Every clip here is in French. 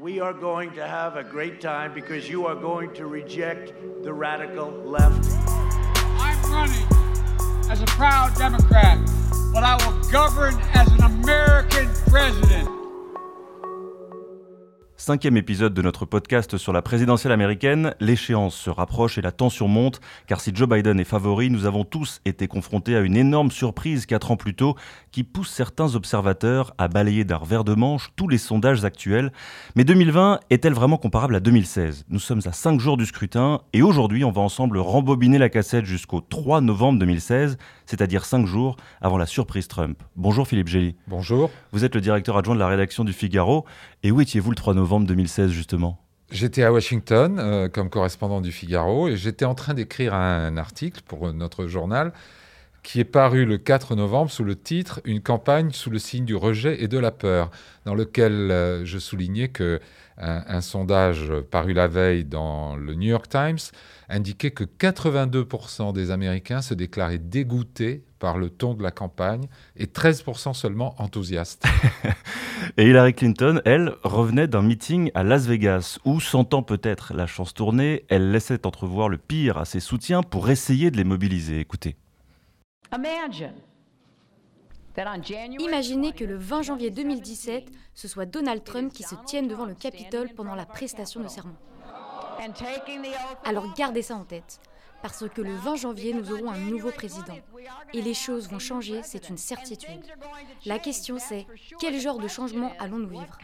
We are going to have a great time because you are going to reject the radical left. I'm running as a proud Democrat, but I will govern as an American Cinquième épisode de notre podcast sur la présidentielle américaine. L'échéance se rapproche et la tension monte, car si Joe Biden est favori, nous avons tous été confrontés à une énorme surprise quatre ans plus tôt qui pousse certains observateurs à balayer d'un revers de manche tous les sondages actuels. Mais 2020 est-elle vraiment comparable à 2016 Nous sommes à cinq jours du scrutin et aujourd'hui on va ensemble rembobiner la cassette jusqu'au 3 novembre 2016, c'est-à-dire cinq jours avant la surprise Trump. Bonjour Philippe Gély. Bonjour. Vous êtes le directeur adjoint de la rédaction du Figaro. Et où étiez-vous le 3 novembre? 2016 justement. J'étais à Washington euh, comme correspondant du Figaro et j'étais en train d'écrire un article pour notre journal qui est paru le 4 novembre sous le titre Une campagne sous le signe du rejet et de la peur, dans lequel euh, je soulignais que un, sondage paru la veille dans le New York Times indiquait que 82% des Américains se déclaraient dégoûtés par le ton de la campagne et 13% seulement enthousiastes. et Hillary Clinton, elle, revenait d'un meeting à Las Vegas où, sentant peut-être la chance tourner, elle laissait entrevoir le pire à ses soutiens pour essayer de les mobiliser. Écoutez. Imaginez que le 20 janvier 2017, ce soit Donald Trump qui se tienne devant le Capitole pendant la prestation de serment. Alors gardez ça en tête parce que le 20 janvier, nous aurons un nouveau président. Et les choses vont changer, c'est une certitude. La question c'est, quel genre de changement allons-nous vivre?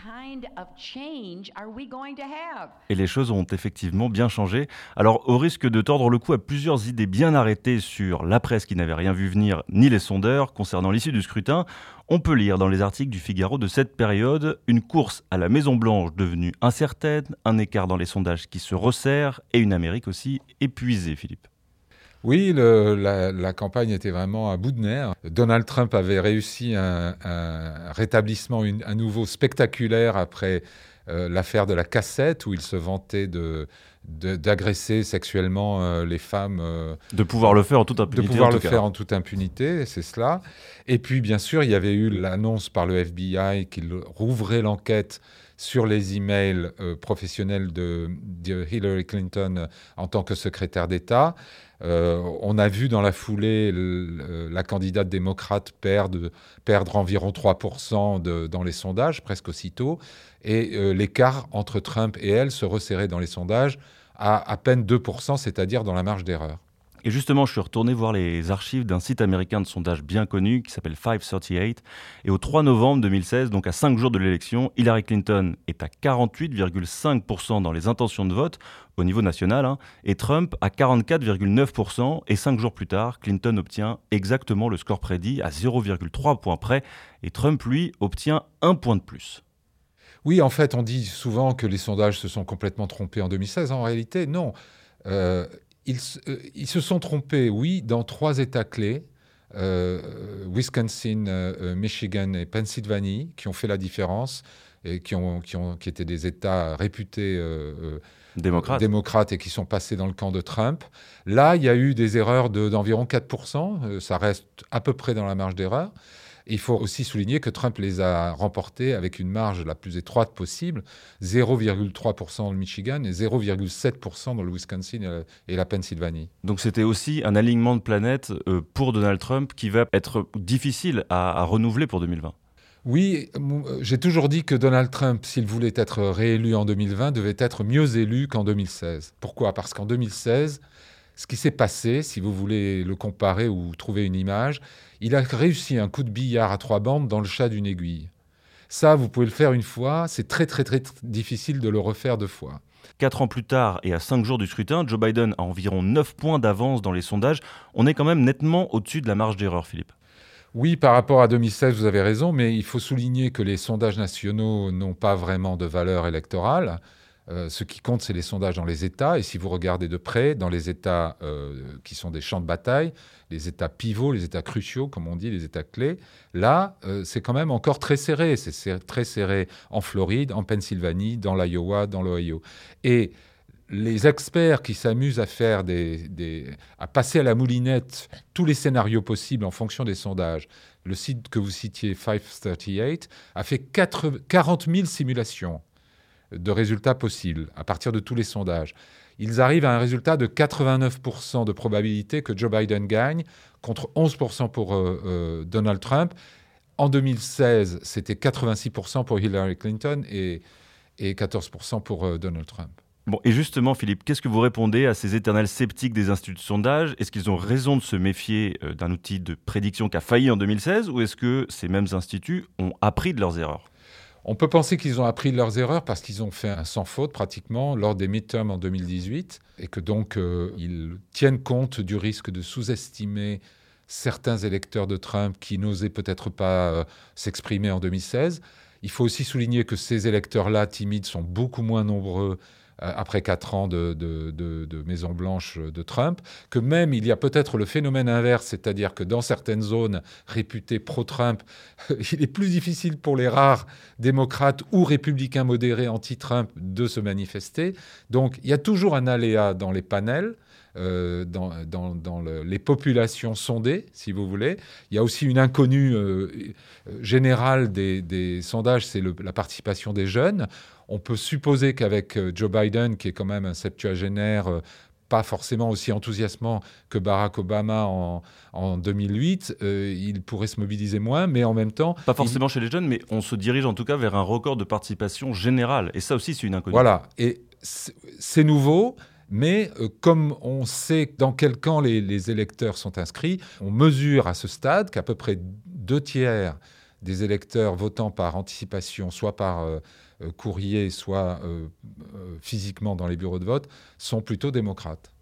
Et les choses ont effectivement bien changé. Alors, au risque de tordre le cou à plusieurs idées bien arrêtées sur la presse qui n'avait rien vu venir, ni les sondeurs concernant l'issue du scrutin, on peut lire dans les articles du Figaro de cette période une course à la Maison-Blanche devenue incertaine, un écart dans les sondages qui se resserre et une Amérique aussi épuisée, Philippe. Oui, la, campagne était vraiment à bout de nerfs. Donald Trump avait réussi un, rétablissement à nouveau spectaculaire après euh, l'affaire de la cassette où il se vantait de, d'agresser sexuellement euh, les femmes. Euh, de pouvoir le faire en toute impunité. De pouvoir le faire en toute impunité, c'est cela. Et puis, bien sûr, il y avait eu l'annonce par le FBI qu'il rouvrait l'enquête sur les emails professionnels de, Hillary Clinton en tant que secrétaire d'État. on a vu dans la foulée la candidate démocrate perdre, perdre environ 3% dans les sondages, presque aussitôt et euh, l'écart entre Trump et elle se resserrait dans les sondages à à peine 2%, c'est-à-dire dans la marge d'erreur. Et justement, je suis retourné voir les archives d'un site américain de sondage bien connu qui s'appelle 538. Et au 3 novembre 2016, donc à 5 jours de l'élection, Hillary Clinton est à 48,5% dans les intentions de vote au niveau national, hein, et Trump à 44,9%. Et 5 jours plus tard, Clinton obtient exactement le score prédit à 0,3 points près, et Trump, lui, obtient un point de plus. Oui, en fait, on dit souvent que les sondages se sont complètement trompés en 2016. En réalité, non. Euh, euh, ils, se sont trompés, oui, dans trois États clés. Euh, Wisconsin, Michigan et Pennsylvanie, qui ont fait la différence et qui, ont, qui, ont, qui étaient des États réputés démocrates. démocrates. et qui sont passés dans le camp de Trump. Là, il y a eu des erreurs d'environ 4%, ça reste à peu près dans la marge d'erreur il faut aussi souligner que Trump les a remportés avec une marge la plus étroite possible, 0,3% dans le Michigan et 0,7% dans le Wisconsin et la, Pennsylvanie. Donc c'était aussi un alignement de planètes euh, pour Donald Trump qui va être difficile à, à renouveler pour 2020. Oui, euh, j'ai toujours dit que Donald Trump, s'il voulait être réélu en 2020, devait être mieux élu qu'en 2016. Pourquoi? Parce qu'en 2016, ce qui s'est passé, si vous voulez le comparer ou trouver une image, il a réussi un coup de billard à trois bandes dans le chat d'une aiguille. Ça, vous pouvez le faire une fois, c'est très très très difficile de le refaire deux fois. Quatre ans plus tard et à cinq jours du scrutin, Joe Biden a environ 9 points d'avance dans les sondages. On est quand même nettement au-dessus de la marge d'erreur, Philippe. Oui, par rapport à 2016, vous avez raison, mais il faut souligner que les sondages nationaux n'ont pas vraiment de valeur électorale. Euh, ce qui compte, c'est les sondages dans les États. Et si vous regardez de près, dans les États euh, qui sont des champs de bataille, les États pivots, les États cruciaux, comme on dit, les États clés, là, euh, c'est quand même encore très serré. C'est très serré en Floride, en Pennsylvanie, dans l'Iowa, dans l'Ohio. Et les experts qui s'amusent à faire des, à passer à la moulinette tous les scénarios possibles en fonction des sondages. Le site que vous citiez, 538, a fait 40 000 simulations de résultats possibles à partir de tous les sondages. Ils arrivent à un résultat de 89% de probabilité que Joe Biden gagne contre 11% pour euh, euh, Donald Trump. En 2016, c'était 86% pour Hillary Clinton et, et 14% pour euh, Donald Trump. Bon, et justement, Philippe, qu'est-ce que vous répondez à ces éternels sceptiques des instituts de sondage? Est-ce qu'ils ont raison de se méfier d'un outil de prédiction qui a failli en 2016 ou est-ce que ces mêmes instituts ont appris de leurs erreurs? On peut penser qu'ils ont appris leurs erreurs parce qu'ils ont fait un sans faute pratiquement lors des midterms en 2018 et que donc euh, ils tiennent compte du risque de sous-estimer certains électeurs de Trump qui n'osaient peut-être pas euh, s'exprimer en 2016. Il faut aussi souligner que ces électeurs-là timides sont beaucoup moins nombreux après quatre ans de, de, Maison Blanche de Trump, que même il y a peut-être le phénomène inverse, c'est-à-dire que dans certaines zones réputées pro-Trump, il est plus difficile pour les rares démocrates ou républicains modérés anti-Trump de se manifester. Donc il y a toujours un aléa dans les panels. Euh, dans, les populations sondées, si vous voulez. Il y a aussi une inconnue euh, générale des, sondages, c'est la participation des jeunes. On peut supposer qu'avec euh, Joe Biden, qui est quand même un septuagénaire pas forcément aussi enthousiasmant que Barack Obama en, 2008, euh, il pourrait se mobiliser moins, mais en même temps... Pas forcément chez les jeunes, mais on se dirige en tout cas vers un record de participation générale. Et ça aussi, c'est une inconnue. Voilà, et c'est nouveau. Mais comme on sait dans quel camp les, électeurs sont inscrits, on mesure à ce stade qu'à peu près deux tiers des électeurs votant par anticipation, soit par euh, courrier, soit euh, euh, physiquement dans les bureaux de vote, sont plutôt démocrates.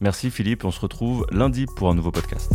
Merci Philippe, on se retrouve lundi pour un nouveau podcast.